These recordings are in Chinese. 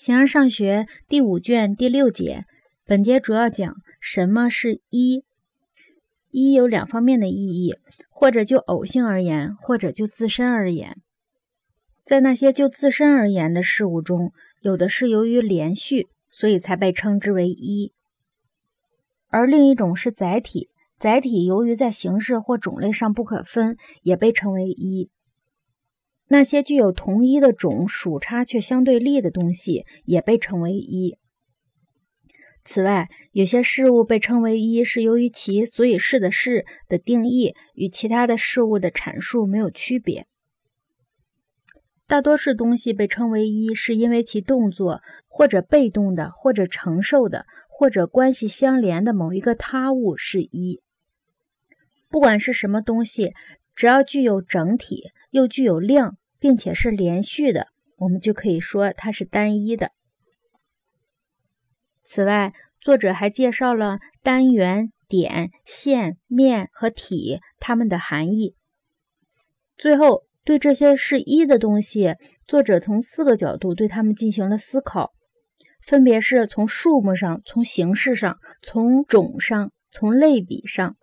形而上学第五卷第六节，本节主要讲什么是一。一有两方面的意义，或者就偶性而言，或者就自身而言。在那些就自身而言的事物中，有的是由于连续，所以才被称之为一；而另一种是载体，载体由于在形式或种类上不可分，也被称为一。那些具有同一的种属差却相对立的东西，也被称为一。此外，有些事物被称为一，是由于其所以是的事的定义与其他的事物的阐述没有区别。大多数东西被称为一，是因为其动作或者被动的，或者承受的，或者关系相连的某一个他物是一。不管是什么东西，只要具有整体，又具有量。并且是连续的，我们就可以说它是单一的。此外，作者还介绍了单元、点、线、面和体它们的含义。最后，对这些是一的东西，作者从四个角度对它们进行了思考，分别是从数目上、从形式上、从种上、从类比上。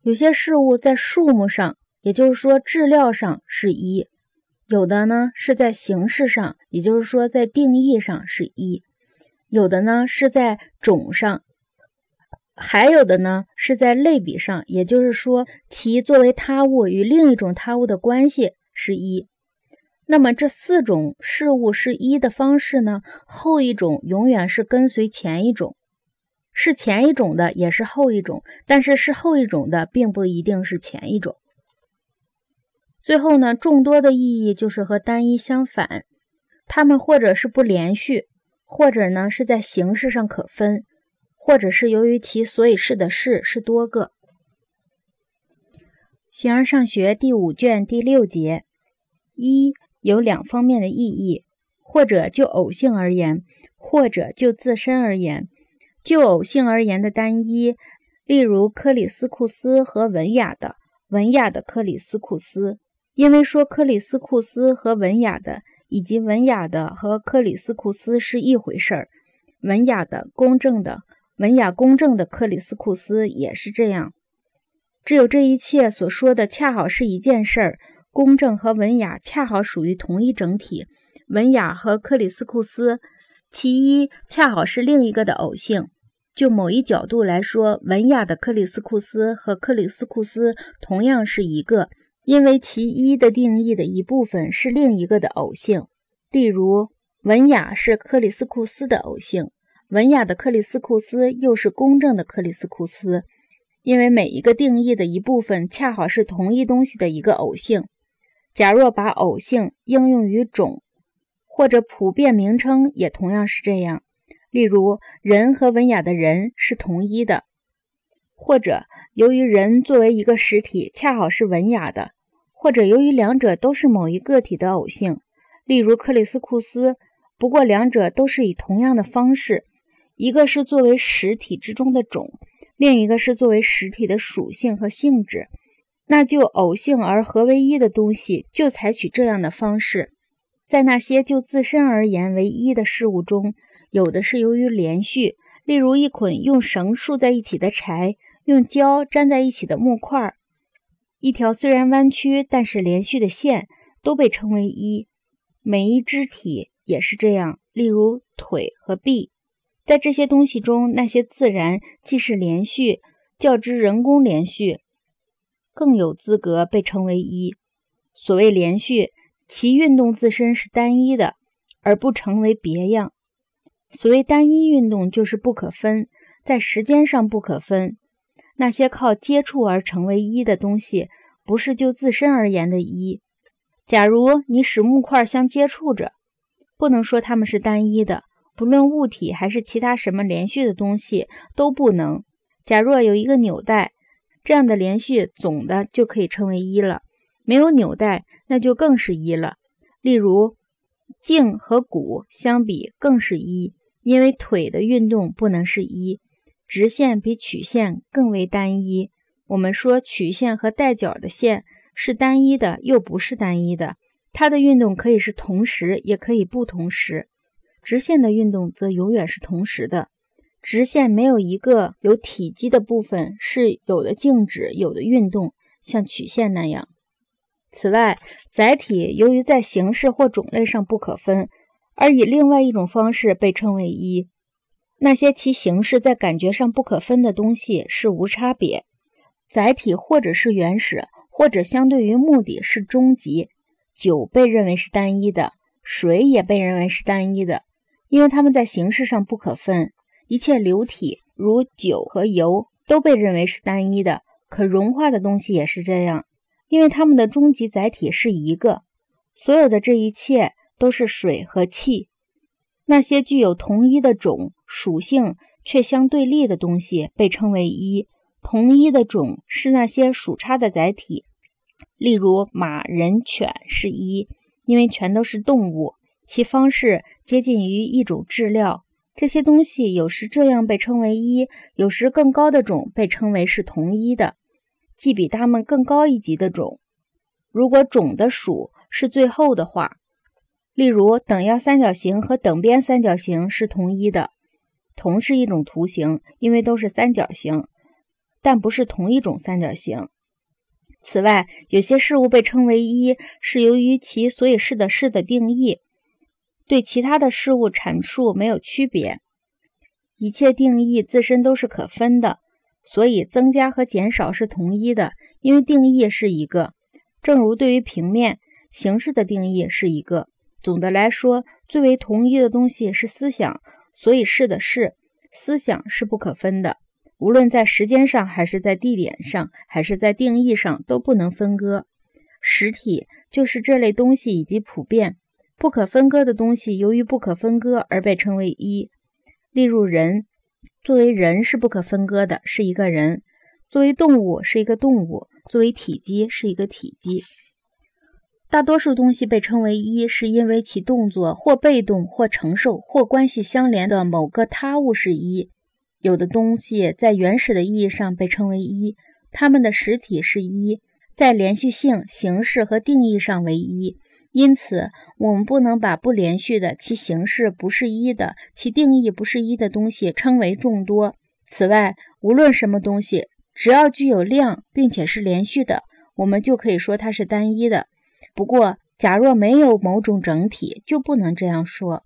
有些事物在数目上，也就是说质料上是一。有的呢是在形式上，也就是说在定义上是一；有的呢是在种上，还有的呢是在类比上，也就是说其作为他物与另一种他物的关系是一。那么这四种事物是一的方式呢？后一种永远是跟随前一种，是前一种的也是后一种，但是是后一种的并不一定是前一种。最后呢，众多的意义就是和单一相反，它们或者是不连续，或者呢是在形式上可分，或者是由于其所以是的事是多个。形而上学第五卷第六节，一有两方面的意义，或者就偶性而言，或者就自身而言。就偶性而言的单一，例如克里斯库斯和文雅的文雅的克里斯库斯。因为说克里斯库斯和文雅的，以及文雅的和克里斯库斯是一回事儿，文雅的公正的文雅公正的克里斯库斯也是这样。只有这一切所说的恰好是一件事儿，公正和文雅恰好属于同一整体，文雅和克里斯库斯，其一恰好是另一个的偶性。就某一角度来说，文雅的克里斯库斯和克里斯库斯同样是一个。因为其一的定义的一部分是另一个的偶性，例如文雅是克里斯库斯的偶性，文雅的克里斯库斯又是公正的克里斯库斯。因为每一个定义的一部分恰好是同一东西的一个偶性。假若把偶性应用于种或者普遍名称，也同样是这样。例如，人和文雅的人是同一的，或者由于人作为一个实体恰好是文雅的。或者由于两者都是某一个体的偶性，例如克里斯库斯，不过两者都是以同样的方式，一个是作为实体之中的种，另一个是作为实体的属性和性质，那就偶性而合为一的东西就采取这样的方式。在那些就自身而言为一的事物中，有的是由于连续，例如一捆用绳束在一起的柴，用胶粘在一起的木块。一条虽然弯曲，但是连续的线都被称为一。每一肢体也是这样，例如腿和臂，在这些东西中，那些自然既是连续，较之人工连续，更有资格被称为一。所谓连续，其运动自身是单一的，而不成为别样。所谓单一运动，就是不可分，在时间上不可分。那些靠接触而成为一的东西，不是就自身而言的一。假如你使木块相接触着，不能说它们是单一的，不论物体还是其他什么连续的东西都不能。假若有一个纽带，这样的连续总的就可以称为一了。没有纽带，那就更是一了。例如，茎和骨相比更是一，因为腿的运动不能是一。直线比曲线更为单一。我们说曲线和带角的线是单一的，又不是单一的。它的运动可以是同时，也可以不同时。直线的运动则永远是同时的。直线没有一个有体积的部分是有的静止，有的运动，像曲线那样。此外，载体由于在形式或种类上不可分，而以另外一种方式被称为一。那些其形式在感觉上不可分的东西是无差别。载体或者是原始，或者相对于目的是终极。酒被认为是单一的，水也被认为是单一的，因为它们在形式上不可分。一切流体，如酒和油，都被认为是单一的。可融化的东西也是这样，因为它们的终极载体是一个。所有的这一切都是水和气。那些具有同一的种属性却相对立的东西被称为一。同一的种是那些属差的载体，例如马、人、犬是一，因为全都是动物，其方式接近于一种质料。这些东西有时这样被称为一，有时更高的种被称为是同一的，即比它们更高一级的种。如果种的属是最后的话，例如等腰三角形和等边三角形是同一的，同是一种图形，因为都是三角形，但不是同一种三角形。此外，有些事物被称为一，是由于其所以是的是的定义。对其他的事物阐述没有区别，一切定义自身都是可分的，所以增加和减少是同一的，因为定义是一个。正如对于平面形式的定义是一个。总的来说，最为同一的东西是思想，所以是的是思想是不可分的，无论在时间上，还是在地点上，还是在定义上都不能分割。实体就是这类东西以及普遍。不可分割的东西，由于不可分割而被称为一。例如，人作为人是不可分割的，是一个人；作为动物是一个动物；作为体积是一个体积。大多数东西被称为一，是因为其动作或被动或承受或关系相连的某个他物是一。有的东西在原始的意义上被称为一，它们的实体是一，在连续性、形式和定义上为一。因此，我们不能把不连续的、其形式不是一的、其定义不是一的东西称为众多。此外，无论什么东西，只要具有量并且是连续的，我们就可以说它是单一的。不过，假若没有某种整体，就不能这样说，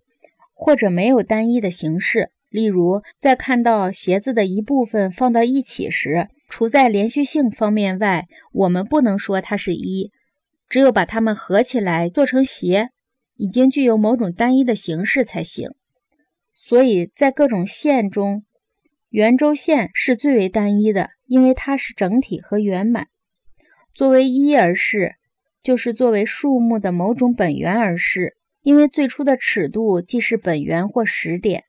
或者没有单一的形式。例如，在看到鞋子的一部分放到一起时，除在连续性方面外，我们不能说它是一。只有把它们合起来做成鞋，已经具有某种单一的形式才行。所以在各种线中，圆周线是最为单一的，因为它是整体和圆满。作为一而视，就是作为数目的某种本源而是，因为最初的尺度既是本源或实点。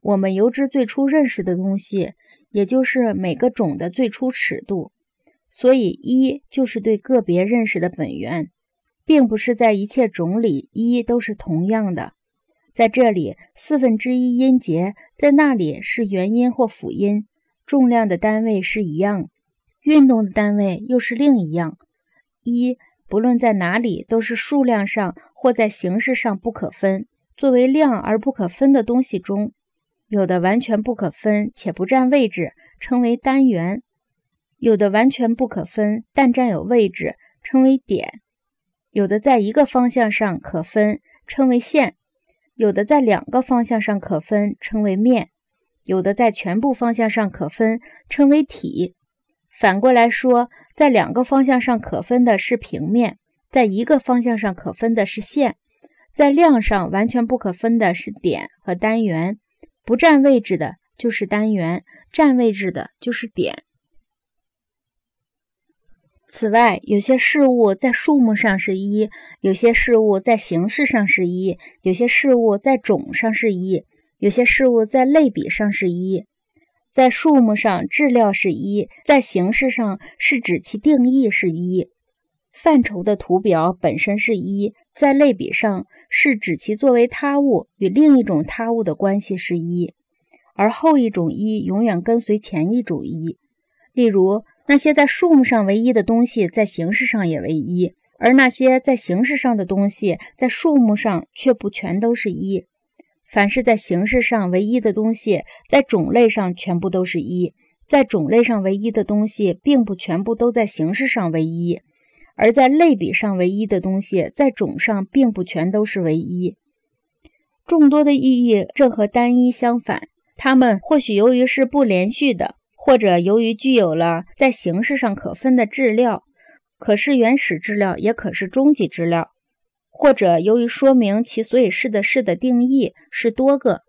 我们由之最初认识的东西，也就是每个种的最初尺度。所以，一就是对个别认识的本源，并不是在一切种里一都是同样的。在这里，四分之一音节在那里是元音或辅音，重量的单位是一样，运动的单位又是另一样。一不论在哪里都是数量上或在形式上不可分。作为量而不可分的东西中，有的完全不可分且不占位置，称为单元。有的完全不可分，但占有位置，称为点；有的在一个方向上可分，称为线；有的在两个方向上可分，称为面；有的在全部方向上可分，称为体。反过来说，在两个方向上可分的是平面，在一个方向上可分的是线。在量上完全不可分的是点和单元，不占位置的就是单元，占位置的就是点。此外，有些事物在数目上是一，有些事物在形式上是一，有些事物在种上是一，有些事物在类比上是一。在数目上，质料是一；在形式上，是指其定义是一。范畴的图表本身是一；在类比上，是指其作为他物与另一种他物的关系是一。而后一种一永远跟随前一种一。例如。那些在数目上为一的东西，在形式上也为一；而那些在形式上的东西，在数目上却不全都是一。凡是在形式上唯一的东西，在种类上全部都是一；在种类上唯一的东西，并不全部都在形式上唯一；而在类比上唯一的东西，在种上并不全都是唯一。众多的意义正和单一相反，它们或许由于是不连续的，或者由于具有了在形式上可分的质料，可是原始质料，也可是终极质料。或者由于说明其所以是的是的定义是多个，